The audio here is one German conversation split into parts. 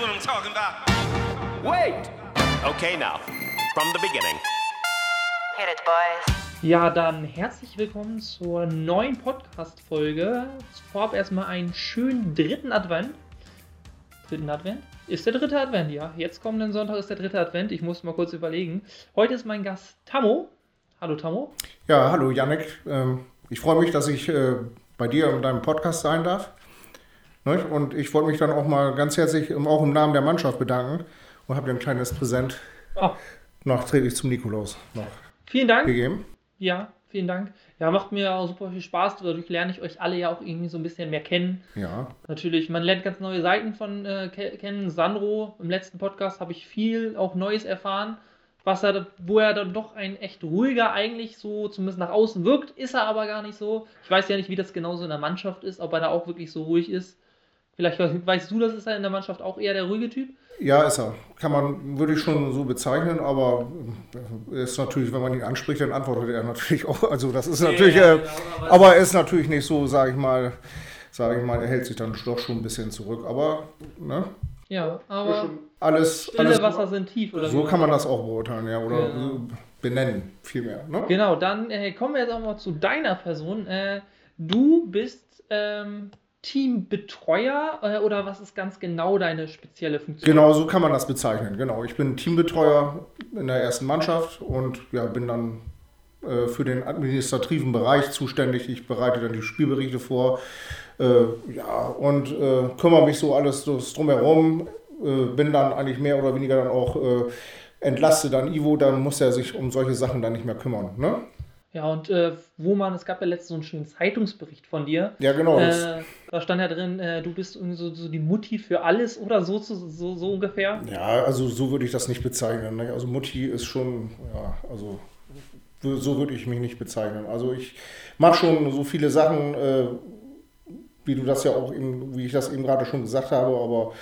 what I'm talking about. Wait! Okay, now, from the beginning. Hit it, boys. Ja, dann herzlich willkommen zur neuen Podcast-Folge. Vorab erstmal einen schönen dritten Advent. Dritten Advent? Ist der dritte Advent, ja. Jetzt kommenden Sonntag ist der dritte Advent. Ich muss mal kurz überlegen. Heute ist mein Gast Tammo. Hallo Tammo. Ja, hallo Yannick. Ähm, ich freue mich, dass ich äh, bei dir in deinem Podcast sein darf. Und ich wollte mich dann auch mal ganz herzlich auch im Namen der Mannschaft bedanken und habe dir ein kleines Präsent Oh, nachträglich zum Nikolaus noch vielen Dank. gegeben. Ja, vielen Dank. Ja, macht mir auch super viel Spaß. Dadurch lerne ich euch alle ja auch irgendwie so ein bisschen mehr kennen. Ja, Natürlich, man lernt ganz neue Seiten von äh, ke- kennen. Sandro, im letzten Podcast habe ich viel auch Neues erfahren, was er, wo er dann doch ein echt ruhiger eigentlich so zumindest nach außen wirkt, ist er aber gar nicht so. Ich weiß ja nicht, wie das genauso in der Mannschaft ist, ob er da auch wirklich so ruhig ist. Vielleicht we- weißt du, das ist er in der Mannschaft auch eher der ruhige Typ. ja, ist er. Kann man, würde ich schon so bezeichnen, aber äh, ist natürlich, wenn man ihn anspricht, dann antwortet er natürlich auch. Also das ist natürlich, Ja, äh, genau, aber- aber er ist natürlich nicht so, sage ich mal, sage ich mal, er hält sich dann doch schon ein bisschen zurück. Aber ne, Ja, aber alles, stille alles Wasser sind tief oder so wie kann man das auch beurteilen, ja, oder Genau. benennen vielmehr. Ne? Genau, dann äh, kommen wir jetzt auch mal zu deiner Person. Äh, du bist ähm, Teambetreuer äh, oder was ist ganz genau deine spezielle Funktion? Genau, so kann man das bezeichnen. Genau, ich bin Teambetreuer in der ersten Mannschaft und ja, bin dann äh, für den administrativen Bereich zuständig. Ich bereite dann die Spielberichte vor, äh, ja, und äh, kümmere mich so alles drumherum. Äh, bin dann eigentlich mehr oder weniger dann auch entlaste dann Ivo, dann muss er sich um solche Sachen dann nicht mehr kümmern. Ne? Ja, und äh, wo man, es gab ja letztens so einen schönen Zeitungsbericht von dir. Ja, genau. Äh, da stand ja drin, äh, du bist so, so die Mutti für alles oder so, so, so, ungefähr. Ja, also so würde ich das nicht bezeichnen. Ne? Also Mutti ist schon, ja, also so würde ich mich nicht bezeichnen. Also ich mache schon so viele Sachen, äh, wie du das ja auch eben, wie ich das eben gerade schon gesagt habe, aber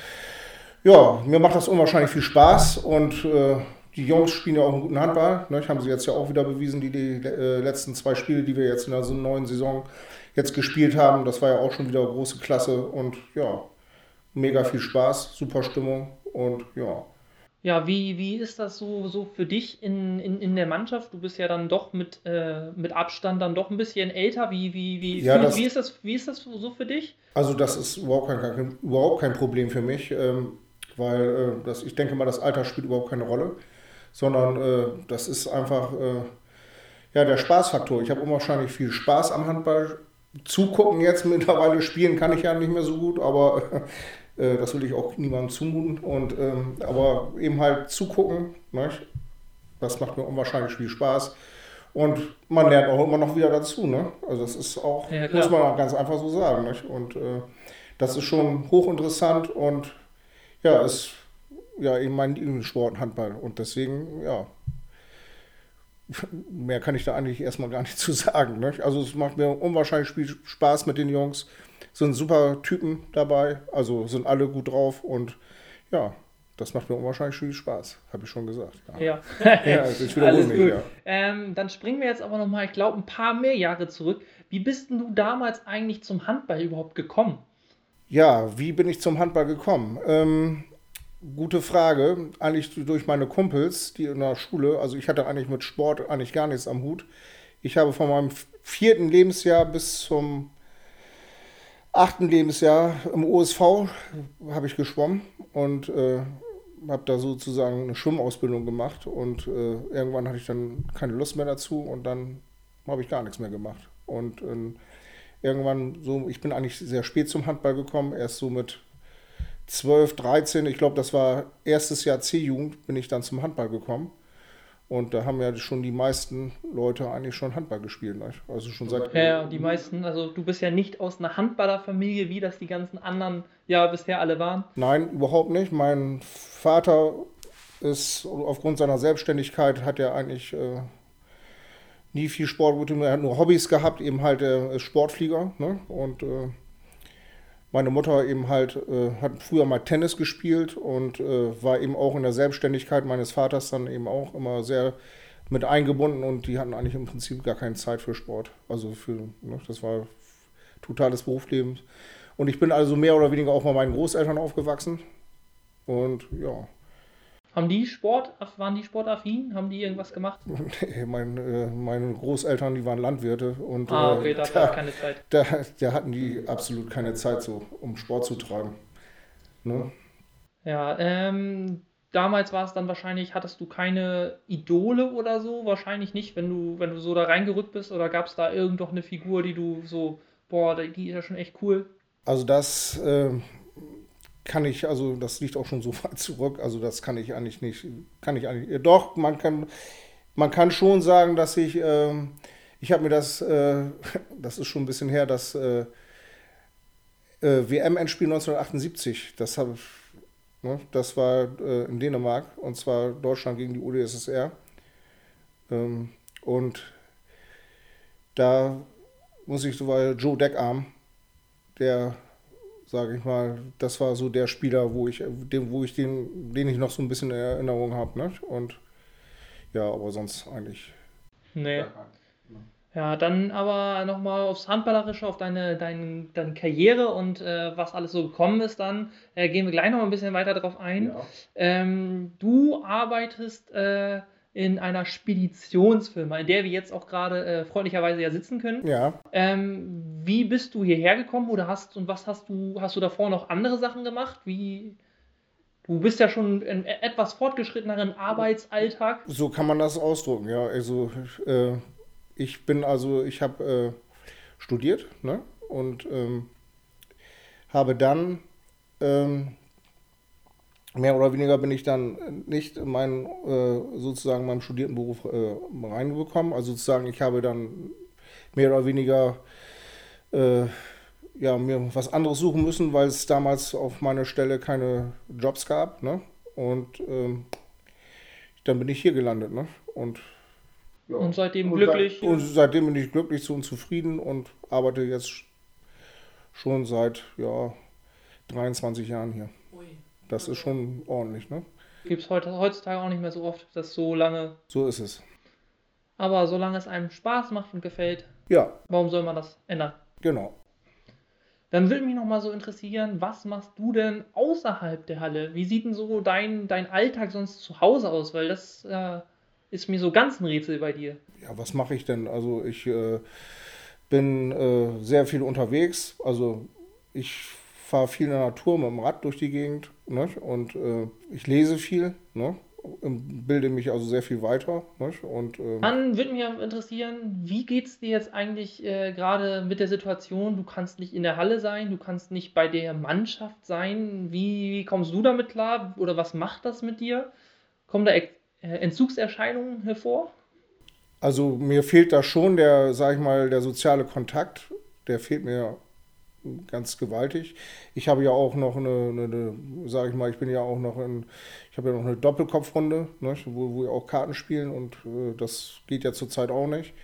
ja, mir macht das unwahrscheinlich viel Spaß und äh, die Jungs spielen ja auch einen guten Handball. Ne? Haben sie jetzt ja auch wieder bewiesen, die, die äh, letzten zwei Spiele, die wir jetzt in der so neuen Saison jetzt gespielt haben. Das war ja auch schon wieder große Klasse und ja, mega viel Spaß, super Stimmung und ja. Ja, wie, wie ist das so, so für dich in, in, in der Mannschaft? Du bist ja dann doch mit, äh, mit Abstand dann doch ein bisschen älter. Wie, wie, wie, Ja, das- wie, ist, das, wie ist das so für dich? Also das ist überhaupt kein, kein, überhaupt kein Problem für mich, ähm, weil äh, das, ich denke mal, das Alter spielt überhaupt keine Rolle, sondern äh, das ist einfach äh, ja, der Spaßfaktor. Ich habe unwahrscheinlich viel Spaß am Handball. Zugucken jetzt mittlerweile spielen kann ich ja nicht mehr so gut, aber äh, das will ich auch niemandem zumuten. Und, ähm, aber eben halt zugucken, ne? das macht mir unwahrscheinlich viel Spaß. Und man lernt auch immer noch wieder dazu. Ne? Also das ist auch, Ja, muss man auch ganz einfach so sagen. Nicht? Und äh, das ist schon hochinteressant und ja, ist ja eben mein Lieblingssport Handball. Und deswegen, ja, mehr kann ich da eigentlich erstmal gar nicht zu sagen. Nicht? Also es macht mir unwahrscheinlich viel Spaß mit den Jungs. Sind super Typen dabei, also sind alle gut drauf und ja, das macht mir unwahrscheinlich viel Spaß, habe ich schon gesagt. Ja, Ja, ja also ich wiederhole mich, gut. ja. Ähm, dann springen wir jetzt aber nochmal, ich glaube, ein paar mehr Jahre zurück. Wie bist denn du damals eigentlich zum Handball überhaupt gekommen? Ja, wie bin ich zum Handball gekommen? Ähm, gute Frage. Eigentlich durch meine Kumpels, die in der Schule, also ich hatte eigentlich mit Sport eigentlich gar nichts am Hut. Ich habe von meinem vierten Lebensjahr bis zum achten Lebensjahr im OSV habe ich geschwommen und äh, habe da sozusagen eine Schwimmausbildung gemacht und äh, irgendwann hatte ich dann keine Lust mehr dazu und dann habe ich gar nichts mehr gemacht. Und ähm, irgendwann so, ich bin eigentlich sehr spät zum Handball gekommen, erst so mit 12, 13, ich glaube, das war erstes Jahr C-Jugend, bin ich dann zum Handball gekommen. Und da haben ja schon die meisten Leute eigentlich schon Handball gespielt. Nicht? Also schon seit. Ja, die meisten, also du bist ja nicht aus einer Handballerfamilie, wie das die ganzen anderen ja bisher alle waren. Nein, überhaupt nicht. Mein Vater ist aufgrund seiner Selbstständigkeit hat er eigentlich äh, nie viel Sport getrieben. Er hat nur Hobbys gehabt, eben halt ist Sportflieger. Ne? Und äh, meine Mutter eben halt äh, hat früher mal Tennis gespielt und äh, war eben auch in der Selbstständigkeit meines Vaters dann eben auch immer sehr mit eingebunden und die hatten eigentlich im Prinzip gar keine Zeit für Sport. Also für, ne, das war totales Berufsleben. Und ich bin also mehr oder weniger auch bei meinen Großeltern aufgewachsen. Und ja, Haben die Sport, waren die sportaffin? Haben die irgendwas gemacht? mein, äh, meine Großeltern, die waren Landwirte und Ah, äh, okay, da da, keine Zeit. da, da hatten die absolut keine Zeit so, um Sport zu treiben. Ne? Ja, ähm, damals war es dann wahrscheinlich, hattest du keine Idole oder so? Wahrscheinlich nicht, wenn du, wenn du so da reingerückt bist, oder gab es da irgend noch eine Figur, die du so, boah, die ist ja schon echt cool. Also das ähm, kann ich, also das liegt auch schon so weit zurück, also das kann ich eigentlich nicht, kann ich eigentlich, äh, doch, man kann, man kann schon sagen, dass ich, ähm, ich habe mir das, äh, das ist schon ein bisschen her, das äh, äh, WM-Endspiel 1978, das habe ne, das war äh, in Dänemark und zwar Deutschland gegen die UdSSR. Ähm, und da muss ich so, weil Joe Deckarm, der, sage ich mal, das war so der Spieler, wo ich, den, wo ich den, den ich noch so ein bisschen in Erinnerung habe, ne? Und ja, aber sonst eigentlich. Nee. Ja, dann aber nochmal aufs Handballerische, auf deine, dein, deine Karriere und äh, was alles so gekommen ist dann. Äh, gehen wir gleich noch ein bisschen weiter drauf ein. Ja. Ähm, du arbeitest äh, in einer Speditionsfirma, in der wir jetzt auch gerade äh, freundlicherweise ja sitzen können. Ja, Ähm, wie bist du hierher gekommen oder hast und was hast du, hast du davor noch andere Sachen gemacht? Wie, du bist ja schon in e- etwas fortgeschritteneren Arbeitsalltag. so kann man das ausdrücken, ja. Also äh, ich bin also, ich habe äh, studiert, ne? Und ähm, habe dann ähm, mehr oder weniger bin ich dann nicht in meinen äh, sozusagen meinem studierten Beruf äh, reingekommen. Also sozusagen, ich habe dann mehr oder weniger äh, ja, mir was anderes suchen müssen, weil es damals auf meiner Stelle keine Jobs gab. Ne? Und ähm, dann bin ich hier gelandet. Ne? Und, ja. Und seitdem Und glücklich. Seit, und seitdem bin ich glücklich so und zufrieden und arbeite jetzt schon seit ja, 23 Jahren hier. Das ist schon ordentlich, ne? Gibt es heutzutage auch nicht mehr so oft, dass so lange. So ist es. Aber solange es einem Spaß macht und gefällt, Ja, warum soll man das ändern? genau. Dann würde mich noch mal so interessieren, was machst du denn außerhalb der Halle? Wie sieht denn so dein, dein Alltag sonst zu Hause aus? Weil das äh, ist mir so ganz ein Rätsel bei dir. Ja, was mache ich denn? Also ich äh, bin äh, sehr viel unterwegs. Also ich fahre viel in der Natur mit dem Rad durch die Gegend ne? und äh, ich lese viel, ne? bilde mich also sehr viel weiter. Ne? Und ähm, Dann würde mich interessieren, wie geht es dir jetzt eigentlich äh, gerade mit der Situation? Du kannst nicht in der Halle sein, du kannst nicht bei der Mannschaft sein. Wie, kommst du damit klar? Oder was macht das mit dir? Kommen da äh, Entzugserscheinungen hervor? Also mir fehlt da schon der, sag ich mal, der soziale Kontakt. Der fehlt mir ganz gewaltig. Ich habe ja auch noch eine, eine, eine sage ich mal, ich bin ja auch noch in, ich habe ja noch eine Doppelkopfrunde, ne, wo, wo wir auch Karten spielen und äh, das geht ja zurzeit auch nicht.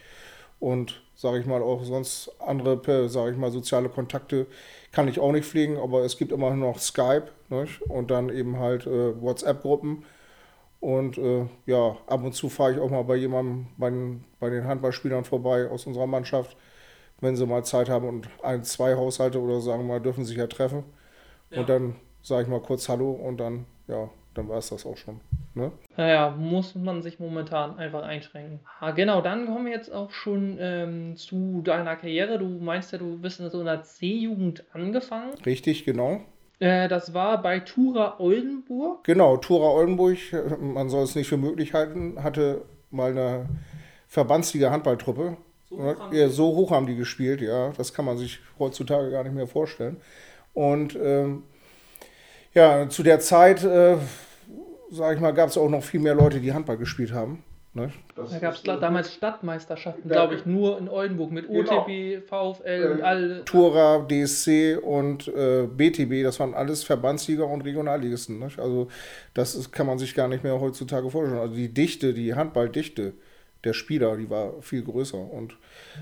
Und sage ich mal auch sonst andere, sage ich mal, soziale Kontakte kann ich auch nicht pflegen, aber es gibt immer noch Skype ne, und dann eben halt äh, WhatsApp-Gruppen. Und äh, ja, ab und zu fahre ich auch mal bei jemandem, bei bei den Handballspielern vorbei aus unserer Mannschaft, wenn sie mal Zeit haben und ein, zwei Haushalte oder sagen wir mal, dürfen sich ja treffen. Und dann sage ich mal kurz Hallo und dann, ja, dann war es das auch schon. Ne? Naja, muss man sich momentan einfach einschränken. Ah, genau, dann kommen wir jetzt auch schon ähm, zu deiner Karriere. Du meinst ja, du bist in so einer C-Jugend angefangen. Richtig, genau. Äh, das war bei Tura Oldenburg. Genau, Tura Oldenburg, man soll es nicht für möglich halten, hatte mal eine verbandslige Handballtruppe. So hoch haben ja, so hoch haben die gespielt, ja. Das kann man sich heutzutage gar nicht mehr vorstellen. Und ähm, ja, zu der Zeit, äh, sage ich mal, gab es auch noch viel mehr Leute, die Handball gespielt haben. Ne? Da gab es damals Stadtmeisterschaften, glaube ich, nur in Oldenburg mit Genau. OTB, VfL und alle. Tura, DSC und äh, BTB, das waren alles Verbandssieger und Regionalligisten. Ne? Also das ist, kann man sich gar nicht mehr heutzutage vorstellen. Also die Dichte, die Handballdichte der Spieler, die war viel größer. Und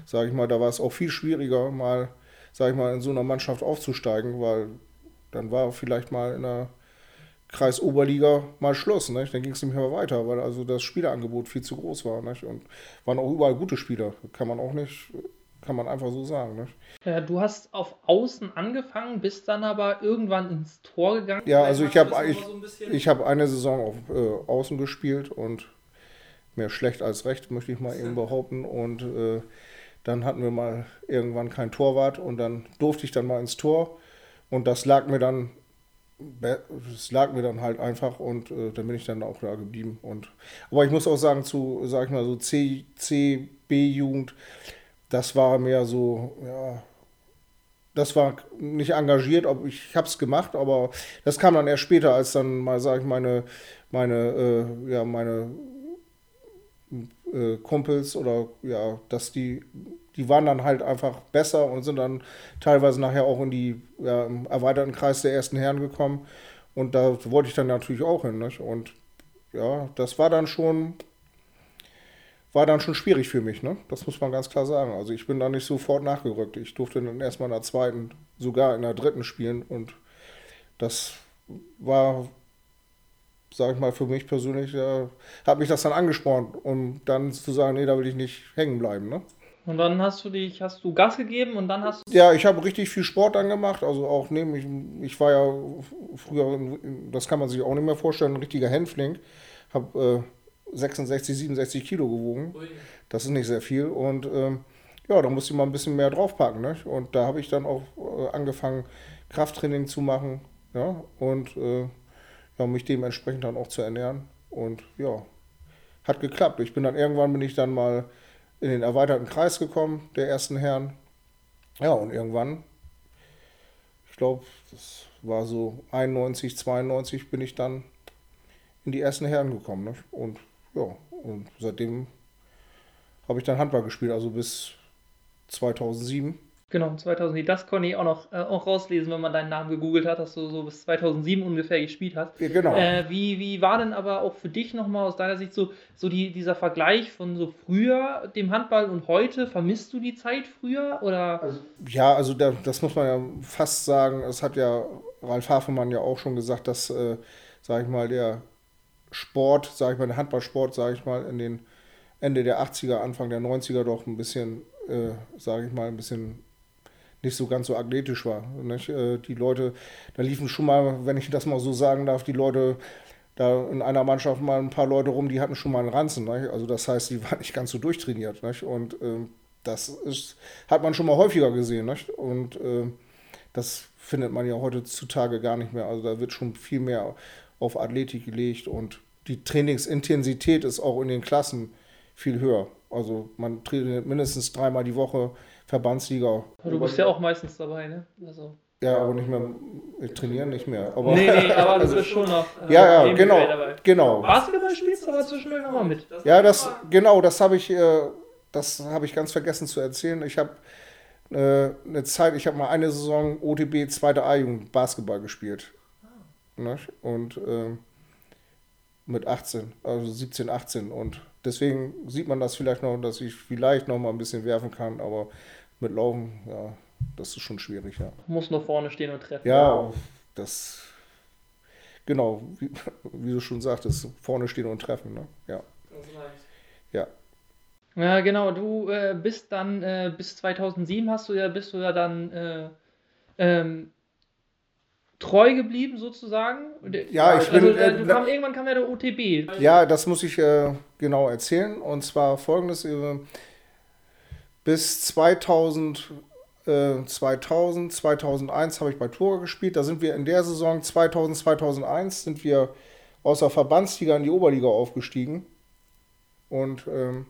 sage ich mal, da war es auch viel schwieriger, mal, sage ich mal, in so einer Mannschaft aufzusteigen, weil dann war vielleicht mal in der Kreisoberliga mal Schluss. Ne? Dann ging es nicht mehr weiter, weil also das Spielerangebot viel zu groß war. Ne? Und waren auch überall gute Spieler. Kann man auch nicht kann man einfach so sagen. Ne? Ja, du hast auf Außen angefangen, bist dann aber irgendwann ins Tor gegangen. Ja, also ich habe ich, so ein ich hab eine Saison auf äh, Außen gespielt und mehr schlecht als recht, möchte ich mal eben behaupten. Und äh, dann hatten wir mal irgendwann kein Torwart und dann durfte ich dann mal ins Tor. Und das lag mir dann, es lag mir dann halt einfach und äh, dann bin ich dann auch da geblieben. Und, aber ich muss auch sagen, zu, sag ich mal, so C, C B-Jugend, das war mehr so, ja, das war nicht engagiert, ob ich habe es gemacht, aber das kam dann erst später, als dann mal, sage ich, meine, meine, äh, ja, meine äh, Kumpels oder ja, dass die, die waren dann halt einfach besser und sind dann teilweise nachher auch in die ja, erweiterten Kreis der ersten Herren gekommen. Und da wollte ich dann natürlich auch hin. Nicht? Und ja, das war dann schon, war dann schon schwierig für mich, ne? Das muss man ganz klar sagen. Also ich bin da nicht sofort nachgerückt. Ich durfte dann erstmal in der zweiten, sogar in der dritten spielen und das war, sag ich mal, für mich persönlich, ja, hat mich das dann angespornt, um dann zu sagen, nee, da will ich nicht hängen bleiben, ne? Und dann hast du dich, hast du Gas gegeben und dann hast du. Ja, ich habe richtig viel Sport dann gemacht. Also auch neben ich, ich war ja früher, das kann man sich auch nicht mehr vorstellen, ein richtiger Hänfling. Habe äh, 66, 67 Kilo gewogen. Das ist nicht sehr viel. Und ähm, ja, da musste ich mal ein bisschen mehr draufpacken. Ne? Und da habe ich dann auch äh, angefangen, Krafttraining zu machen. Ja, und äh, ja, mich dementsprechend dann auch zu ernähren. Und ja, hat geklappt. Ich bin dann irgendwann bin ich dann mal in den erweiterten Kreis gekommen, der ersten Herren. Ja, und irgendwann, ich glaube, das war so 91, 92, bin ich dann in die ersten Herren gekommen. Ne? Und ja, und seitdem habe ich dann Handball gespielt, also bis 2007. Genau, 2007. Das konnte ich auch noch äh, auch rauslesen, wenn man deinen Namen gegoogelt hat, dass du so bis 2007 ungefähr gespielt hast. Ja, genau. Äh, wie, wie war denn aber auch für dich nochmal aus deiner Sicht so, so die, dieser Vergleich von so früher dem Handball und heute? Vermisst du die Zeit früher? Oder? Ja, also da, das muss man ja fast sagen. Es hat ja Ralf Hafemann ja auch schon gesagt, dass, äh, sage ich mal, der Sport, sage ich mal, der Handballsport, sage ich mal, in den Ende der 80er, Anfang der 90er doch ein bisschen, äh, sage ich mal, ein bisschen nicht so ganz so athletisch war. Nicht? Äh, die Leute, da liefen schon mal, wenn ich das mal so sagen darf, die Leute da in einer Mannschaft mal ein paar Leute rum, die hatten schon mal einen Ranzen. Nicht? Also das heißt, die waren nicht ganz so durchtrainiert. Nicht? Und ähm, das ist, hat man schon mal häufiger gesehen. Nicht? Und ähm, das findet man ja heutzutage gar nicht mehr. Also da wird schon viel mehr auf Athletik gelegt und die Trainingsintensität ist auch in den Klassen viel höher. Also man trainiert mindestens dreimal die Woche Verbandsliga. Du bist ja auch meistens dabei, ne? Also. Ja, aber nicht mehr, ich trainiere nicht mehr. Aber Nee, nee, aber du bist schon noch. äh, ja, ja, genau, dabei. genau. Basketball spielst du aber zwischendurch nochmal mit. Ja, das, genau, das habe ich, äh, das habe ich ganz vergessen zu erzählen. Ich habe äh, eine Zeit, ich habe mal eine Saison OTB zweite A-Jugend Basketball gespielt. Ne? Und äh, mit 18, also 17, 18. Und deswegen sieht man das vielleicht noch, dass ich vielleicht noch mal ein bisschen werfen kann, aber mit Laufen, ja, das ist schon schwierig, ja. Muss nur vorne stehen und treffen. Ja, das, genau, wie, wie du schon sagtest, vorne stehen und treffen, ne? Ja, ja. Ja, genau. Du äh, bist dann äh, bis 2007 hast du ja bist du ja dann äh, ähm, treu geblieben sozusagen. Ja, ich also, bin, äh, äh, na- kam, irgendwann kam ja der OTB. Ja, das muss ich äh, genau erzählen. Und zwar folgendes: äh, Bis 2000, äh, 2000 2001 habe ich bei Tora gespielt. Da sind wir in der Saison 2000, 2001 sind wir aus der Verbandsliga in die Oberliga aufgestiegen. Und ähm,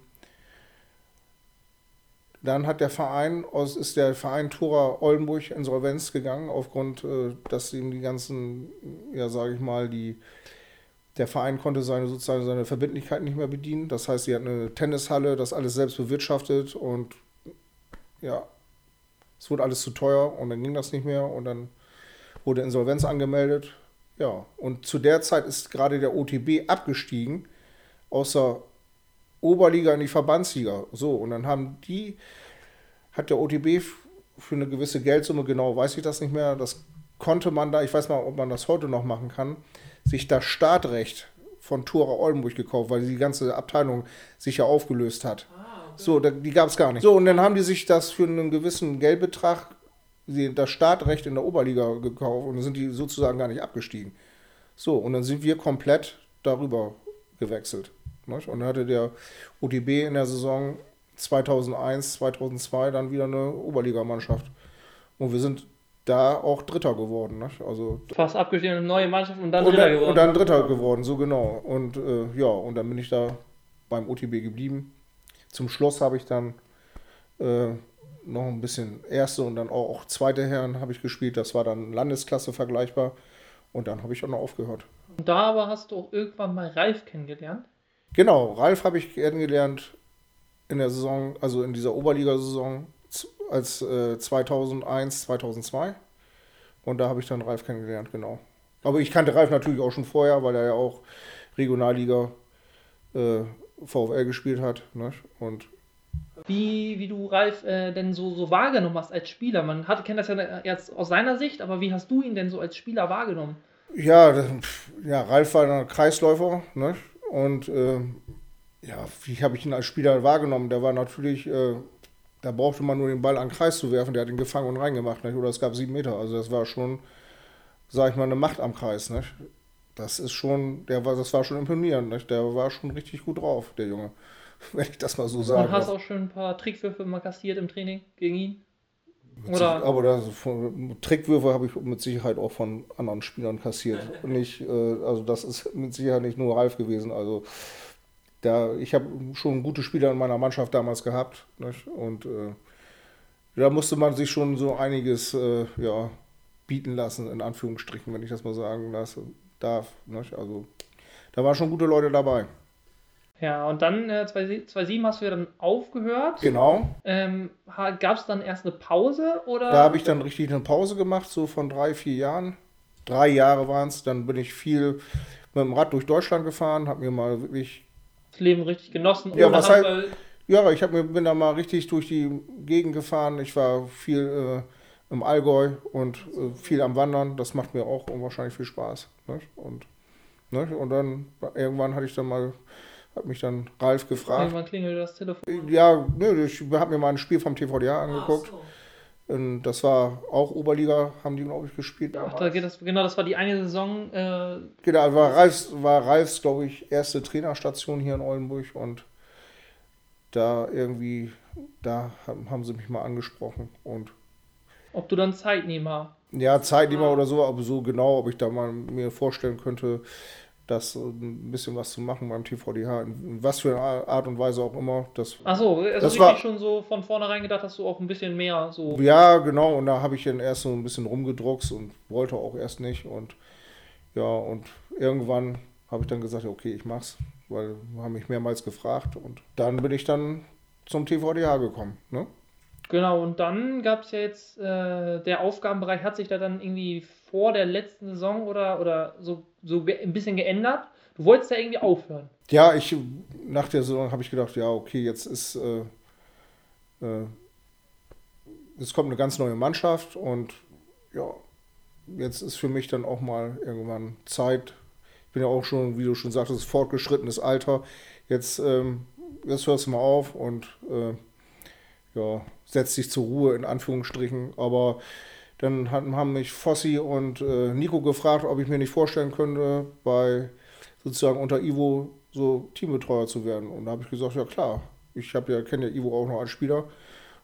dann hat der Verein, aus, ist der Verein Tora Oldenburg Insolvenz gegangen, aufgrund, äh, dass ihm die ganzen, ja, sage ich mal, die der Verein konnte seine sozusagen seine Verbindlichkeiten nicht mehr bedienen. Das heißt, sie hatten eine Tennishalle, das alles selbst bewirtschaftet und ja, es wurde alles zu teuer und dann ging das nicht mehr und dann wurde Insolvenz angemeldet. Ja, und zu der Zeit ist gerade der OTB abgestiegen aus der Oberliga in die Verbandsliga. So, und dann haben die, hat der OTB für eine gewisse Geldsumme, genau weiß ich das nicht mehr, das konnte man da, ich weiß mal, ob man das heute noch machen kann, sich das Startrecht von Tura Oldenburg gekauft, weil die ganze Abteilung sich ja aufgelöst hat. So, da, die gab es gar nicht. So, und dann haben die sich das für einen gewissen Geldbetrag, das Startrecht in der Oberliga gekauft und dann sind die sozusagen gar nicht abgestiegen. So, und dann sind wir komplett darüber gewechselt. Nicht? Und dann hatte der OTB in der Saison 2001, 2002 dann wieder eine Oberligamannschaft. Und wir sind da auch Dritter geworden. Nicht? Also Fast abgestiegen, eine neue Mannschaft und dann und Dritter dann, geworden. und dann Dritter geworden, so genau. Und äh, ja, und dann bin ich da beim OTB geblieben. Zum Schluss habe ich dann äh, noch ein bisschen erste und dann auch, zweite Herren habe ich gespielt. Das war dann Landesklasse vergleichbar. Und dann habe ich auch noch aufgehört. Und da aber hast du auch irgendwann mal Ralf kennengelernt. Genau, Ralf habe ich kennengelernt in der Saison, also in dieser Oberligasaison als äh, 2001, 2002. Und da habe ich dann Ralf kennengelernt, genau. Aber ich kannte Ralf natürlich auch schon vorher, weil er ja auch Regionalliga äh, VfL gespielt hat. Ne? Und Wie, wie du Ralf äh, denn so, so wahrgenommen hast als Spieler. Man hat, kennt das ja jetzt aus seiner Sicht, aber wie hast du ihn denn so als Spieler wahrgenommen? ja, das, ja Ralf war ein Kreisläufer. Ne? Und äh, ja, wie habe ich ihn als Spieler wahrgenommen? Der war natürlich, äh, da brauchte man nur den Ball an den Kreis zu werfen, der hat ihn gefangen und reingemacht. Nicht? Oder es gab sieben Meter. Also das war schon, sag ich mal, eine Macht am Kreis. Nicht? Das ist schon, der war, das war schon imponierend. Nicht? Der war schon richtig gut drauf, der Junge. Wenn ich das mal so sagen Und hast auch schon ein paar Trickwürfe mal kassiert im Training gegen ihn? Oder- Aber das, von, Trickwürfe habe ich mit Sicherheit auch von anderen Spielern kassiert. Nicht, äh, also das ist mit Sicherheit nicht nur Ralf gewesen. Also da, ich habe schon gute Spieler in meiner Mannschaft damals gehabt. Nicht? Und äh, da musste man sich schon so einiges äh, ja, bieten lassen, in Anführungsstrichen, wenn ich das mal sagen lasse, darf. Nicht? Also da waren schon gute Leute dabei. Ja, und dann äh, 2007 hast du ja dann aufgehört. Genau. Ähm, Gab es dann erst eine Pause oder? Da habe ich dann richtig eine Pause gemacht, so von drei, vier Jahren. Drei Jahre waren es. Dann bin ich viel mit dem Rad durch Deutschland gefahren, habe mir mal wirklich, das Leben richtig genossen. Ja, was halt- ja, ich hab mir, bin da mal richtig durch die Gegend gefahren. Ich war viel äh, im Allgäu und äh, viel am Wandern. Das macht mir auch unwahrscheinlich viel Spaß. Ne? Und, ne? und dann irgendwann hatte ich dann mal, hat mich dann Ralf gefragt. Irgendwann klingelt das Telefon. Ja, ne, ich habe mir mal ein Spiel vom TVDA angeguckt. Und das war auch Oberliga, haben die, glaube ich, gespielt. Ach, da geht das, genau, das war die eine Saison. Äh, Genau, war Ralfs, war Ralfs, glaube ich, erste Trainerstation hier in Oldenburg und da irgendwie, da haben haben sie mich mal angesprochen und ob du dann Zeitnehmer. ja, Zeitnehmer oder so, aber so genau, ob ich da mal mir vorstellen könnte, das äh, ein bisschen was zu machen beim TVDH, in was für eine Art und Weise auch immer. Das, Achso, also Das war- schon so von vornherein gedacht, dass du auch ein bisschen mehr so. ja, genau, und da habe ich dann erst so ein bisschen rumgedruckst und wollte auch erst nicht und ja, und irgendwann habe ich dann gesagt, ja, okay, ich mach's, weil haben mich mehrmals gefragt und dann bin ich dann zum TVDH gekommen, ne? Genau, und dann gab es ja jetzt, äh, der Aufgabenbereich hat sich da dann irgendwie vor der letzten Saison oder, oder so, so ein bisschen geändert. Du wolltest ja irgendwie aufhören. Ja, ich nach der Saison habe ich gedacht, ja, okay, jetzt ist äh, äh, es kommt eine ganz neue Mannschaft und ja, jetzt ist für mich dann auch mal irgendwann Zeit. Ich bin ja auch schon, wie du schon sagtest, fortgeschrittenes Alter. Jetzt, ähm, jetzt hörst du mal auf und äh, ja, setzt dich zur Ruhe in Anführungsstrichen. Aber dann haben mich Fossi und äh, Nico gefragt, ob ich mir nicht vorstellen könnte, bei sozusagen unter Ivo so Teambetreuer zu werden. Und da habe ich gesagt, ja klar, ich habe ja kenne ja Ivo auch noch als Spieler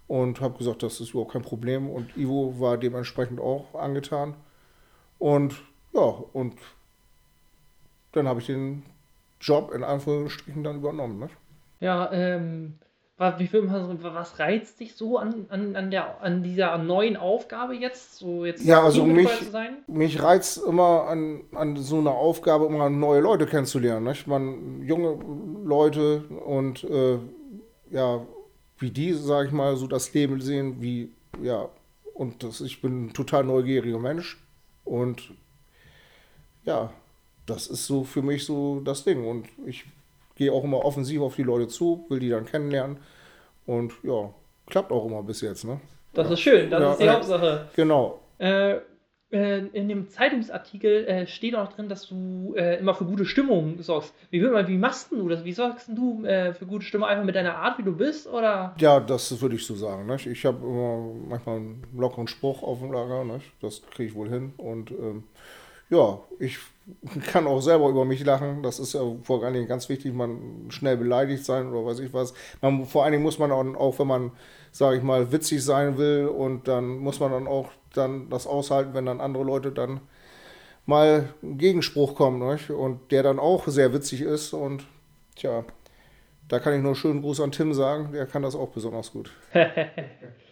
und habe gesagt, das ist überhaupt kein Problem. Und Ivo war dementsprechend auch angetan. Und ja, und dann habe ich den Job in Anführungsstrichen dann übernommen. Ne? Ja, ähm, was, wie man, was reizt dich so an, an, an, der, an dieser neuen Aufgabe jetzt? So jetzt Ja, also mich-? Mich reizt immer an, an so einer Aufgabe, immer neue Leute kennenzulernen. Nicht? Man, junge Leute und äh, ja, wie die, sage ich mal, so das Leben sehen, wie, ja, und das, ich bin ein total neugieriger Mensch und ja, das ist so für mich so das Ding und ich gehe auch immer offensiv auf die Leute zu, will die dann kennenlernen und ja, klappt auch immer bis jetzt, ne? Das ist schön, das Ja, ist die ja. Hauptsache. Genau. Äh, äh, in dem Zeitungsartikel äh, steht auch drin, dass du äh, immer für gute Stimmung sorgst. Wie, wie machst du das? Wie sorgst du äh, für gute Stimmung? Einfach mit deiner Art, wie du bist? Oder? Ja, das würde ich so sagen. Nicht? Ich habe immer manchmal einen lockeren Spruch auf dem Lager. Nicht? Das kriege ich wohl hin. Und ähm, ja, ich kann auch selber über mich lachen. Das ist ja vor allen Dingen ganz wichtig, man schnell beleidigt sein oder weiß ich was. Man, vor allen Dingen muss man auch, auch wenn man, sage ich mal, witzig sein will und dann muss man dann auch dann das aushalten, wenn dann andere Leute dann mal einen Gegenspruch kommen nicht? und der dann auch sehr witzig ist und tja, da kann ich nur einen schönen Gruß an Tim sagen, der kann das auch besonders gut.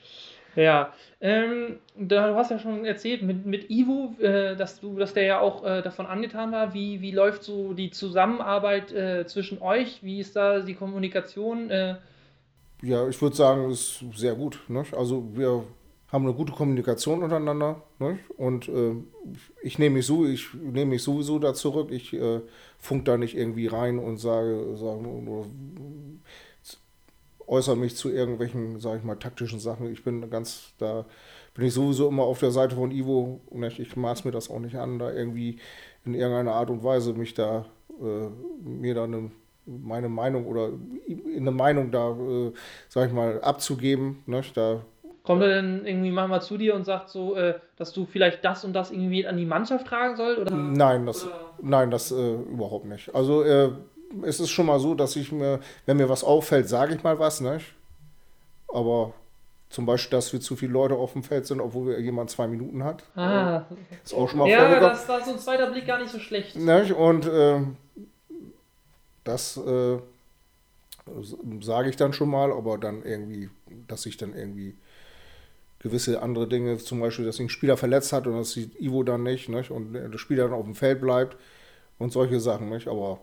Ja, ähm, da, du hast ja schon erzählt mit, mit Ivo, äh, dass du, dass der ja auch äh, davon angetan war. Wie, wie läuft so die Zusammenarbeit äh, zwischen euch? Wie ist da die Kommunikation? Äh, Ja, ich würde sagen, ist sehr gut. Nicht? Also wir haben eine gute Kommunikation untereinander. Nicht? Und äh, ich nehme mich so, ich mich sowieso da zurück. Ich äh, funk da nicht irgendwie rein und sage, sage äußere mich zu irgendwelchen, sage ich mal, taktischen Sachen. Ich bin ganz, da bin ich sowieso immer auf der Seite von Ivo. Nicht? Ich maß mir das auch nicht an, da irgendwie in irgendeiner Art und Weise mich da, äh, mir da eine, meine Meinung oder in eine Meinung da, äh, sag ich mal, abzugeben. Nicht? Da kommt er denn irgendwie manchmal zu dir und sagt so, äh, dass du vielleicht das und das irgendwie an die Mannschaft tragen soll? Oder? Nein, das, Oder- nein, das äh, überhaupt nicht. Also äh, es ist schon mal so, dass ich mir, wenn mir was auffällt, sage ich mal was, nicht? Aber zum Beispiel, dass wir zu viele Leute auf dem Feld sind, obwohl jemand zwei Minuten hat, Ah, ist auch schon mal ja, das, da ist so ein zweiter Blick gar nicht so schlecht. Nicht? Und ähm, das äh, sage ich dann schon mal, aber dann irgendwie, dass ich dann irgendwie gewisse andere Dinge, zum Beispiel, dass sich ein Spieler verletzt hat und das sieht Ivo dann nicht, nicht? und der Spieler dann auf dem Feld bleibt und solche Sachen, nicht? aber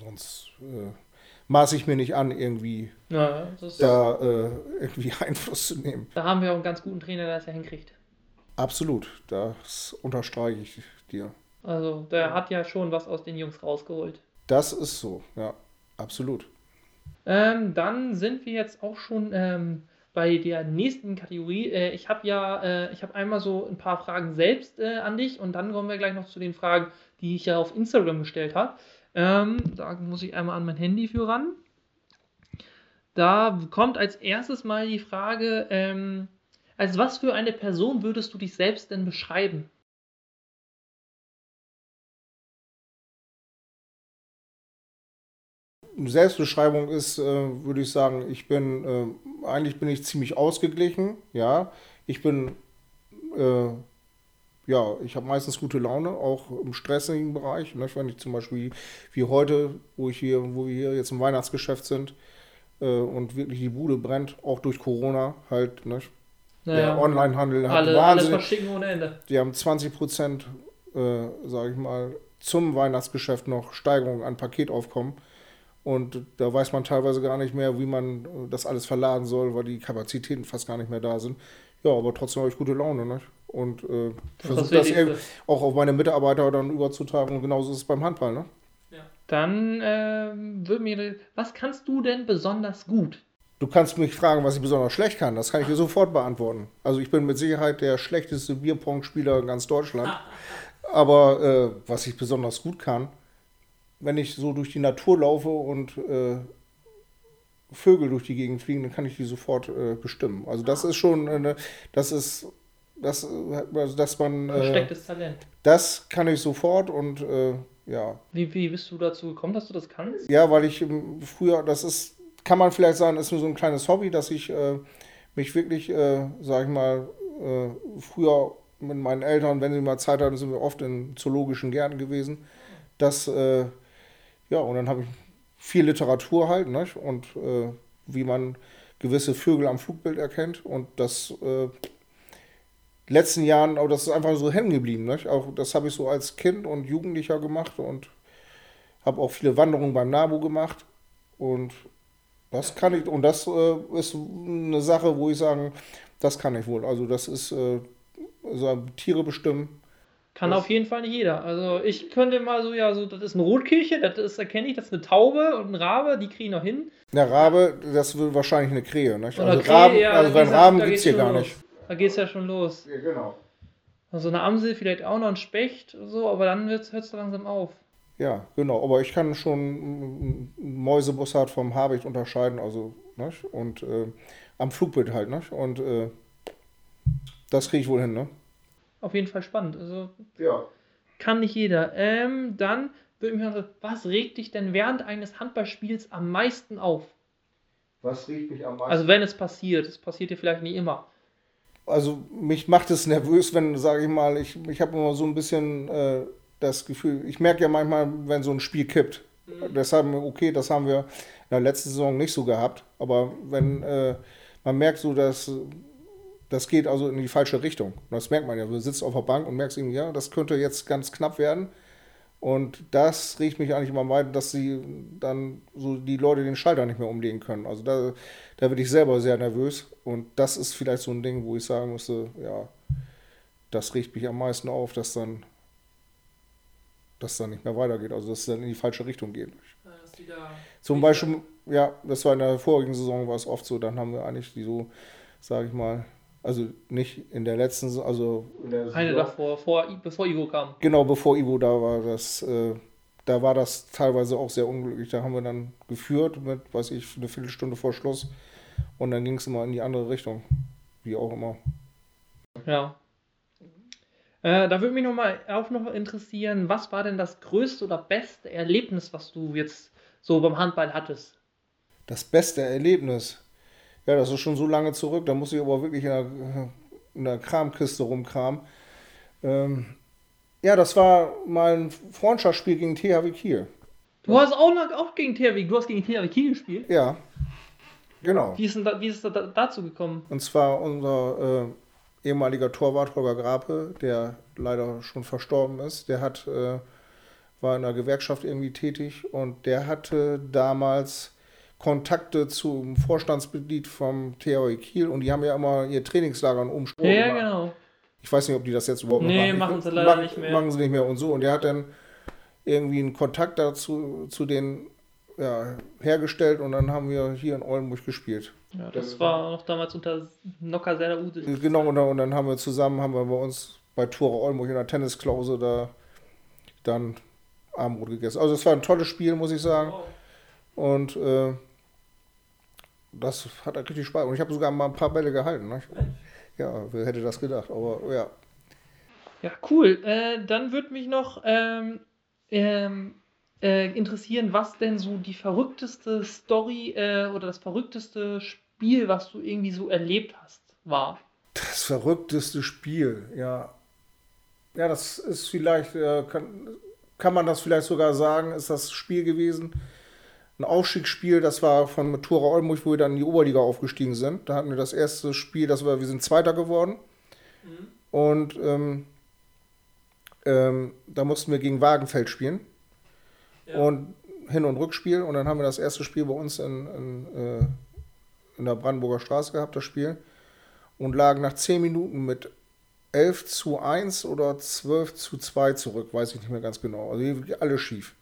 sonst äh, maße ich mir nicht an, irgendwie Ja, da äh, irgendwie Einfluss zu nehmen. da haben wir auch einen ganz guten Trainer, der das ja hinkriegt. Absolut, das unterstreiche ich dir. Also, der hat ja schon was aus den Jungs rausgeholt. Das ist so, ja, absolut. Ähm, dann sind wir jetzt auch schon ähm, bei der nächsten Kategorie. Äh, ich habe ja, äh, ich habe einmal so ein paar Fragen selbst äh, an dich und dann kommen wir gleich noch zu den Fragen, die ich ja auf Instagram gestellt habe. Ähm, da muss ich einmal an mein Handy für ran. Da kommt als erstes mal die Frage, ähm, als was für eine Person würdest du dich selbst denn beschreiben? Selbstbeschreibung ist, äh, würde ich sagen, ich bin, äh, eigentlich bin ich ziemlich ausgeglichen, ja. Ich bin, äh, ja, ich habe meistens gute Laune, auch im stressigen Bereich. Ne? Wenn ich zum Beispiel wie heute, wo ich hier, wo wir hier jetzt im Weihnachtsgeschäft sind äh, und wirklich die Bude brennt, auch durch Corona halt, ne? Der Onlinehandel hat alle, alle wahnsinnig, verschicken ohne Ende. die haben 20 Prozent, äh, sage ich mal, zum Weihnachtsgeschäft noch Steigerung an Paketaufkommen. Und da weiß man teilweise gar nicht mehr, wie man äh, das alles verladen soll, weil die Kapazitäten fast gar nicht mehr da sind. Ja, aber trotzdem habe ich gute Laune, ne? Und äh, versuche das das auch auf meine Mitarbeiter dann überzutragen. Und genauso ist es beim Handball, ne? Dann ähm, würde mir, was kannst du denn besonders gut? Du kannst mich fragen, was ich besonders schlecht kann. Das kann ich dir sofort beantworten. Also ich bin mit Sicherheit der schlechteste Bierpong-Spieler in ganz Deutschland. Aber äh, was ich besonders gut kann, wenn ich so durch die Natur laufe und äh, Vögel durch die Gegend fliegen, dann kann ich die sofort äh, bestimmen. Also das ist schon, eine, das ist, das, äh, also dass man, äh, Verstecktes Talent. das kann ich sofort und äh, ja, Wie, wie bist du dazu gekommen, dass du das kannst? ja, weil ich ähm, früher, das ist, kann man vielleicht sagen, ist nur so ein kleines Hobby, dass ich äh, mich wirklich, äh, sag ich mal, äh, früher mit meinen Eltern, wenn sie mal Zeit hatten, sind wir oft in zoologischen Gärten gewesen. Das, äh, ja, und dann habe ich viel Literatur halt, ne? Und äh, wie man gewisse Vögel am Flugbild erkennt. Und das äh, letzten Jahren, aber das ist einfach so hängen geblieben. Ne? Auch das habe ich so als Kind und Jugendlicher gemacht und habe auch viele Wanderungen beim NABU gemacht. Und das kann ich, und das äh, ist eine Sache, wo ich sagen, das kann ich wohl. Also das ist äh, so Tiere bestimmen. Kann Das- auf jeden Fall nicht jeder. Also ich könnte mal so, ja, so, das ist eine Rotkehlche, das ist, erkenne ich, das ist eine Taube und ein Rabe, die kriegen noch hin. Der Rabe, das wird wahrscheinlich eine Krähe. Nicht? Oder Also, Krähe, Raben, ja, also wie bei gesagt, Raben gibt es hier gar los. nicht. Da geht es ja schon los. Ja, genau. Also eine Amsel, vielleicht auch noch ein Specht, so, aber dann hört es langsam auf. Ja, genau. Aber ich kann schon Mäusebussard vom Habicht unterscheiden, also, ne? Und äh, am Flugbild halt, ne? Und äh, das kriege ich wohl hin, ne? Auf jeden Fall spannend. Also Ja. kann nicht jeder. Ähm, dann würde mich interessieren, was regt dich denn während eines Handballspiels am meisten auf? Was riecht mich am meisten? Also wenn es passiert, es passiert ja vielleicht nicht immer. Also mich macht es nervös, wenn, sage ich mal, ich, ich habe immer so ein bisschen äh, das Gefühl, ich merke ja manchmal, wenn so ein Spiel kippt. Deshalb, okay, das haben wir in der letzten Saison nicht so gehabt, aber wenn äh, man merkt so, dass das geht also in die falsche Richtung. Und das merkt man ja. Du sitzt auf der Bank und merkst irgendwie, ja, das könnte jetzt ganz knapp werden. Und das riecht mich eigentlich immer weiter, dass sie dann so die Leute den Schalter nicht mehr umlegen können. Also da, da bin ich selber sehr nervös. Und das ist vielleicht so ein Ding, wo ich sagen müsste, ja, das riecht mich am meisten auf, dass dann, dass dann nicht mehr weitergeht. Also dass es dann in die falsche Richtung geht. Zum Beispiel, ja, das war in der vorigen Saison war es oft so, dann haben wir eigentlich die so, sage ich mal, also nicht in der letzten, also der Eine davor, vor, bevor Ivo kam. Genau, bevor Ivo da war, das, äh, da war das teilweise auch sehr unglücklich. Da haben wir dann geführt mit, weiß ich, eine Viertelstunde vor Schluss. Und dann ging es immer in die andere Richtung. Wie auch immer. Ja. Äh, da würde mich noch mal auch noch interessieren, was war denn das größte oder beste Erlebnis, was du jetzt so beim Handball hattest? Das beste Erlebnis. Ja, das ist schon so lange zurück. Da muss ich aber wirklich in der, in der Kramkiste rumkramen. Ähm, ja, das war mal ein Freundschaftsspiel gegen THW Kiel. Du hast auch noch auch gegen THW, du hast gegen THW Kiel gespielt. Ja, genau. Wie ist, da, wie ist es da, dazu gekommen? Und zwar unser äh, ehemaliger Torwart Holger Grape, der leider schon verstorben ist, der hat, äh, war in der Gewerkschaft irgendwie tätig und der hatte damals Kontakte zum Vorstandsmitglied vom THW Kiel und die haben ja immer ihr Trainingslager in Umspruch Ja, gemacht. genau. Ich weiß nicht, ob die das jetzt überhaupt Nee, machen. machen sie leider machen- nicht mehr. Machen sie nicht mehr und so. Und der hat dann irgendwie einen Kontakt dazu zu den ja, hergestellt und dann haben wir hier in Oldenburg gespielt. Ja, das war noch damals unter Nocker Serda Ute. Genau, und dann, und dann haben wir zusammen, haben wir bei uns bei Tore Oldenburg in der Tennisklause da dann Abendbrot gegessen. Also es war ein tolles Spiel, muss ich sagen. Und äh, das hat richtig Spaß. Und ich habe sogar mal ein paar Bälle gehalten. Ne? Ja, wer hätte das gedacht? Aber ja. Ja, cool. Äh, dann würde mich noch ähm, ähm, äh, interessieren, was denn so die verrückteste Story äh, oder das verrückteste Spiel, was du irgendwie so erlebt hast, war. Das verrückteste Spiel, ja. Ja, das ist vielleicht, äh, kann, kann man das vielleicht sogar sagen, ist das Spiel gewesen. Ein Aufstiegsspiel, das war von Matura Oldenburg, wo wir dann in die Oberliga aufgestiegen sind. Da hatten wir das erste Spiel, das war, wir sind Zweiter geworden. Und ähm, ähm, da mussten wir gegen Wagenfeld spielen. Und Hin- und Rückspiel. Und dann haben wir das erste Spiel bei uns in, in, äh, in der Brandenburger Straße gehabt, das Spiel und lagen nach 10 Minuten mit 11 zu 1 oder 12 zu 2 zurück, weiß ich nicht mehr ganz genau. Also alles schief.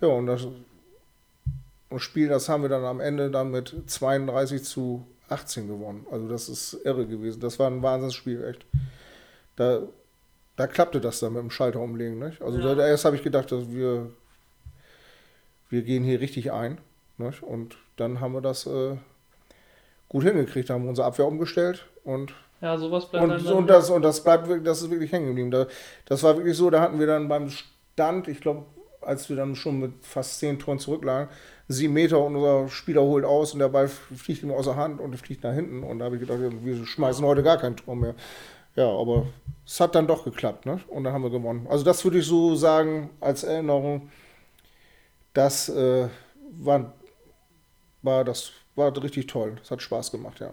Ja, und das Spiel, das haben wir dann am Ende dann mit 32 zu 18 gewonnen. Also das ist irre gewesen. Das war ein Wahnsinnsspiel, echt. Da, da klappte das dann mit dem Schalter umlegen. Nicht? Also Ja. da, erst habe ich gedacht, dass wir, wir gehen hier richtig ein. Nicht? Und dann haben wir das äh, gut hingekriegt, haben wir unsere Abwehr umgestellt und Ja, sowas bleibt und, und, das, und das bleibt wirklich, das ist wirklich hängen geblieben. Da, das war wirklich so, da hatten wir dann beim Stand, ich glaube, als wir dann schon mit fast zehn Toren zurücklagen, sieben Meter und unser Spieler holt aus und der Ball fliegt ihm aus der Hand und fliegt nach hinten. Und da habe ich gedacht, wir schmeißen heute gar kein Tor mehr. Ja, aber es hat dann doch geklappt, ne? Und dann haben wir gewonnen. Also das würde ich so sagen als Erinnerung. Das äh, war, war, das war richtig toll. Das hat Spaß gemacht, ja.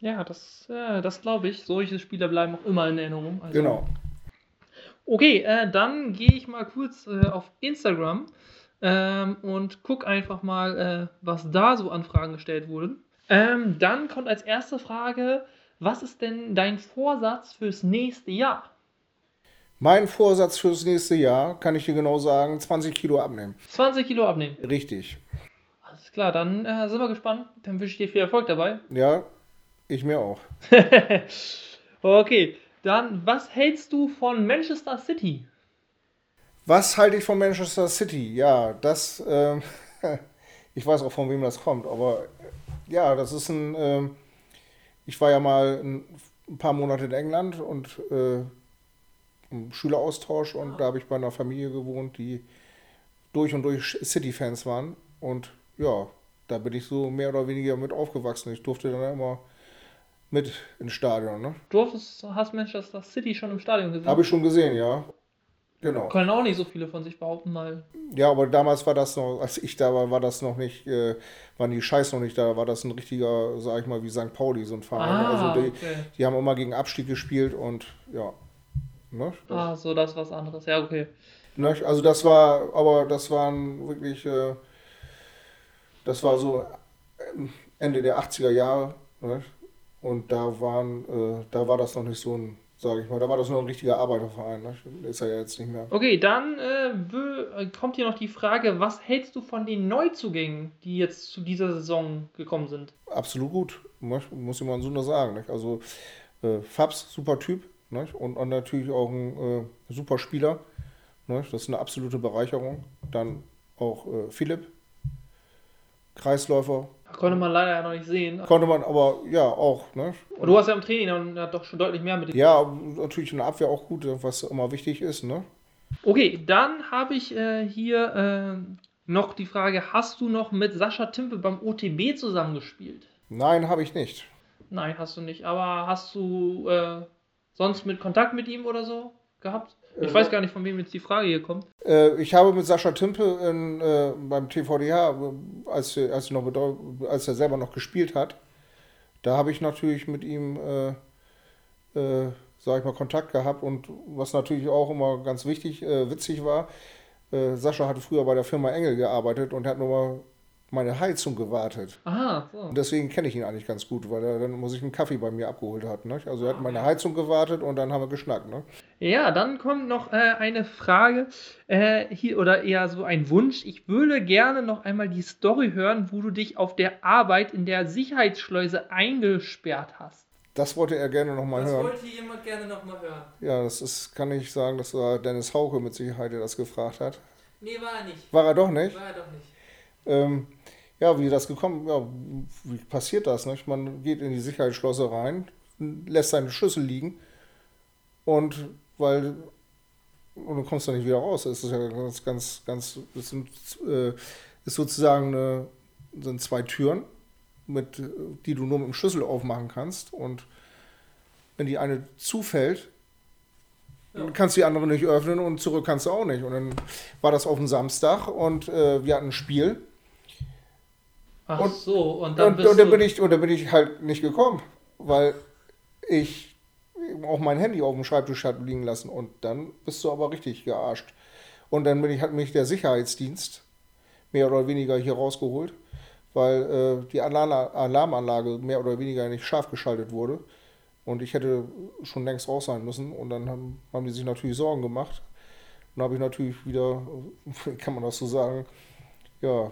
Ja, das, äh, das glaube ich. Solche Spieler bleiben auch immer in Erinnerung. Also, Genau. Okay, äh, dann gehe ich mal kurz äh, auf Instagram ähm, und guck einfach mal, äh, was da so an Fragen gestellt wurden. Ähm, dann kommt als erste Frage, was ist denn dein Vorsatz fürs nächste Jahr? Mein Vorsatz fürs nächste Jahr, kann ich dir genau sagen, 20 Kilo abnehmen. 20 Kilo abnehmen. Richtig. Alles klar, dann äh, sind wir gespannt. Dann wünsche ich dir viel Erfolg dabei. Ja, ich mir auch. okay, Dann, was hältst du von Manchester City? Was halte ich von Manchester City? Ja, das, ähm, ich weiß auch von wem das kommt, aber äh, ja, das ist ein, ähm, ich war ja mal ein, ein paar Monate in England und äh, im Schüleraustausch und da habe ich bei einer Familie gewohnt, die durch und durch City-Fans waren und ja, da bin ich so mehr oder weniger mit aufgewachsen. Ich durfte dann immer mit ins Stadion. Ne? Du hast, hast Manchester City schon im Stadion gesehen? Habe ich schon gesehen, ja. Genau. Können auch nicht so viele von sich behaupten, mal. Ja, aber damals war das noch, als ich da war, war das noch nicht, äh, waren die Scheiß noch nicht da, war das ein richtiger, sag ich mal, wie St. Pauli, so ein Verein. Ah, also die, okay. die haben immer gegen Abstieg gespielt und ja. Ne? Das, Ah, so, das ist was anderes. Ja, okay. ne? Also das war, aber das waren wirklich, äh, das war so ähm, Ende der 80er Jahre. Ne? Und da waren, äh, da war das noch nicht so ein, sage ich mal, da war das nur ein richtiger Arbeiterverein. Ne? Ist er ja jetzt nicht mehr. Okay, dann äh, kommt hier noch die Frage, was hältst du von den Neuzugängen, die jetzt zu dieser Saison gekommen sind? Absolut gut, muss ich mal so nur sagen. Nicht? Also äh, Fabs, super Typ nicht? Und, und natürlich auch ein äh, super Spieler. Nicht? Das ist eine absolute Bereicherung. Dann auch äh, Philipp, Kreisläufer. Konnte man leider ja noch nicht sehen. Konnte man aber ja auch. Ne? Und du hast ja im Training dann ja doch schon deutlich mehr mit dem. Ja, natürlich in der Abwehr auch gut, was immer wichtig ist. Ne? Okay, dann habe ich äh, hier äh, noch die Frage: Hast du noch mit Sascha Timpe beim OTB zusammengespielt? Nein, habe ich nicht. Nein, hast du nicht. Aber hast du äh, sonst mit Kontakt mit ihm oder so gehabt? Ich Äh, weiß gar nicht, von wem jetzt die Frage hier kommt. Äh, ich habe mit Sascha Timpe in, äh, beim TVDH, äh, als, er- als, noch als er selber noch gespielt hat, da habe ich natürlich mit ihm, äh, äh, sag ich mal, Kontakt gehabt und was natürlich auch immer ganz wichtig, äh, witzig war, Sascha hatte früher bei der Firma Engel gearbeitet und hat nur mal meine Heizung gewartet. Aha, so. Und deswegen kenne ich ihn eigentlich ganz gut, weil er dann muss ich einen Kaffee bei mir abgeholt hat. Ne? Also er hat meine Heizung gewartet und dann haben wir geschnackt. Ne? Ja, dann kommt noch äh, eine Frage äh, hier oder eher so ein Wunsch. Ich würde gerne noch einmal die Story hören, wo du dich auf der Arbeit in der Sicherheitsschleuse eingesperrt hast. Das wollte er gerne nochmal hören. jemand gerne nochmal hören. Ja, das ist, kann ich sagen, das war Dennis Hauke mit Sicherheit, der das gefragt hat. Nee, war er nicht. War er doch nicht? War er doch nicht. Ähm, ja, wie das gekommen, ja, wie passiert das? Nicht? Man geht in die Sicherheitsschlosse rein, lässt seine Schlüssel liegen und weil und du kommst da nicht wieder raus. Das ist ja ganz, ganz, ganz, das sind, äh, ist sozusagen eine, sind zwei Türen, mit, äh, die du nur mit dem Schlüssel aufmachen kannst und wenn die eine zufällt, dann kannst du die andere nicht öffnen und zurück kannst du auch nicht. Und dann war das auf dem Samstag und äh, wir hatten ein Spiel Ach Und- so, und dann und, bist und, dann du... bin ich, und dann bin ich halt nicht gekommen, weil ich auch mein Handy auf dem Schreibtisch hatte liegen lassen. Und dann bist du aber richtig gearscht. Und dann bin ich, hat mich der Sicherheitsdienst mehr oder weniger hier rausgeholt, weil äh, die Alarm Alarmanlage mehr oder weniger nicht scharf geschaltet wurde. Und ich hätte schon längst raus sein müssen. Und dann haben, haben die sich natürlich Sorgen gemacht. Dann habe ich natürlich wieder, wie kann man das so sagen, ja,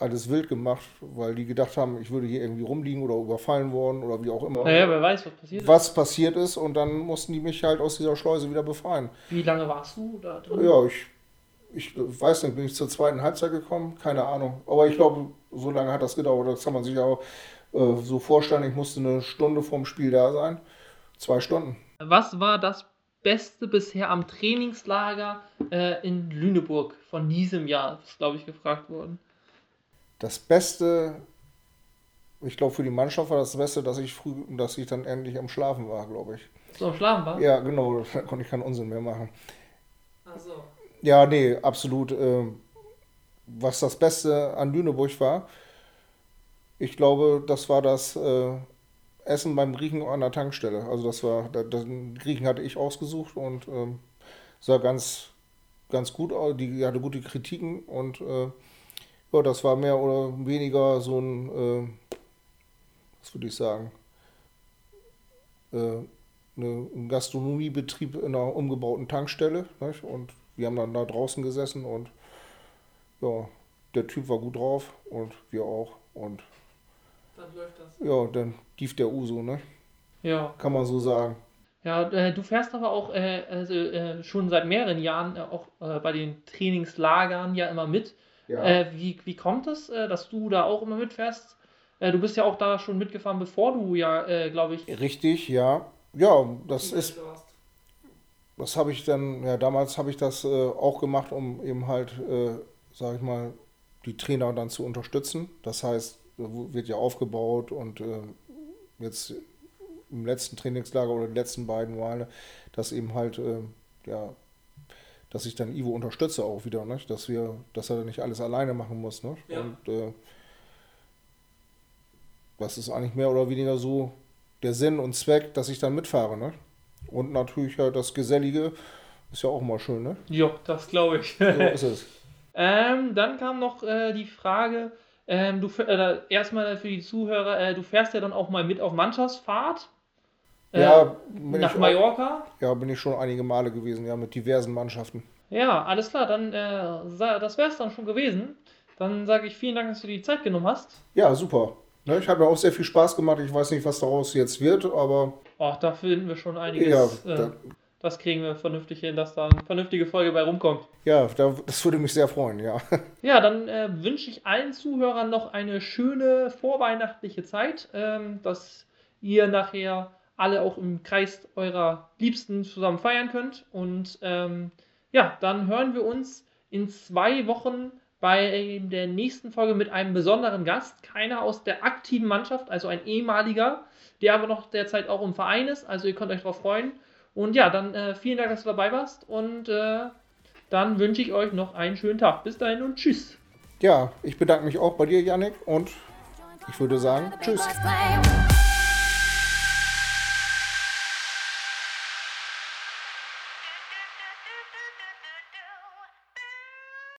alles wild gemacht, weil die gedacht haben, ich würde hier irgendwie rumliegen oder überfallen worden oder wie auch immer. Naja, wer weiß, was passiert ist. Was passiert ist und dann mussten die mich halt aus dieser Schleuse wieder befreien. Wie lange warst du da drin? Ja, ich, ich weiß nicht, bin ich zur zweiten Halbzeit gekommen? Keine Ahnung. Aber ich glaube, so lange hat das gedauert. Das kann man sich auch äh, so vorstellen. Ich musste eine Stunde vorm Spiel da sein. Zwei Stunden. Was war das Beste bisher am Trainingslager äh, in Lüneburg von diesem Jahr? Das ist, glaube ich, gefragt worden. Das Beste, ich glaube für die Mannschaft war das Beste, dass ich früh, dass ich dann endlich am Schlafen war, glaube ich. So am Schlafen war? Ja, genau, da konnte ich keinen Unsinn mehr machen. Ach so. Ja, nee, absolut. ähm, was das Beste an Lüneburg war, ich glaube, das war das äh, Essen beim Griechen an der Tankstelle. Also das war, den Griechen hatte ich ausgesucht und ähm, sah ganz, ganz gut aus. Die hatte gute Kritiken und äh, ja, das war mehr oder weniger so ein, äh, was würde ich sagen, äh, ein Gastronomiebetrieb in einer umgebauten Tankstelle. Nicht? Und wir haben dann da draußen gesessen und ja, der Typ war gut drauf und wir auch. Und Dann läuft das. ja, dann lief der Uso, ne? Ja. Kann man so sagen. Ja, äh, du fährst aber auch äh, also, äh, schon seit mehreren Jahren äh, auch äh, bei den Trainingslagern ja immer mit. Ja. Äh, wie, wie kommt es, äh, dass du da auch immer mitfährst? Äh, du bist ja auch da schon mitgefahren, bevor du ja, äh, glaube ich, Richtig, ja. Ja, das ist, das habe ich dann, ja, damals habe ich das äh, auch gemacht, um eben halt, äh, sage ich mal, die Trainer dann zu unterstützen. Das heißt, wird ja aufgebaut und äh, jetzt im letzten Trainingslager oder die letzten beiden Male, dass eben halt, äh, ja, dass ich dann Ivo unterstütze auch wieder, ne? dass wir, dass er nicht alles alleine machen muss, ne? Ja. Und äh, das ist eigentlich mehr oder weniger so der Sinn und Zweck, dass ich dann mitfahre, ne? Und natürlich halt das Gesellige ist ja auch mal schön, ne? ja, das glaube ich. So ist es. Ähm, dann kam noch äh, die Frage, ähm, du äh, erstmal für die Zuhörer, äh, du fährst ja dann auch mal mit auf Mannschaftsfahrt Ja, bin nach ich auch- Mallorca. Ja, bin ich schon einige Male gewesen, ja, mit diversen Mannschaften. Ja, alles klar, dann äh, das wäre es dann schon gewesen. Dann sage ich vielen Dank, dass du dir die Zeit genommen hast. Ja, super. Ne, ich habe mir auch sehr viel Spaß gemacht. Ich weiß nicht, was daraus jetzt wird, aber Ach, da finden wir schon einiges. ja, äh, da, das kriegen wir vernünftig hin, dass da eine vernünftige Folge bei rumkommt. ja da, das würde mich sehr freuen, ja. Ja, dann äh, wünsche ich allen Zuhörern noch eine schöne vorweihnachtliche Zeit, ähm, dass ihr nachher alle auch im Kreis eurer Liebsten zusammen feiern könnt. Und ähm, ja, dann hören wir uns in zwei Wochen bei der nächsten Folge mit einem besonderen Gast. Keiner aus der aktiven Mannschaft, also ein ehemaliger, der aber noch derzeit auch im Verein ist. Also ihr könnt euch darauf freuen. Und ja, dann äh, vielen Dank, dass du dabei warst. Und äh, dann wünsche ich euch noch einen schönen Tag. Bis dahin und tschüss. Ja, ich bedanke mich auch bei dir, Yannick, und ich würde sagen, tschüss. Tschüss.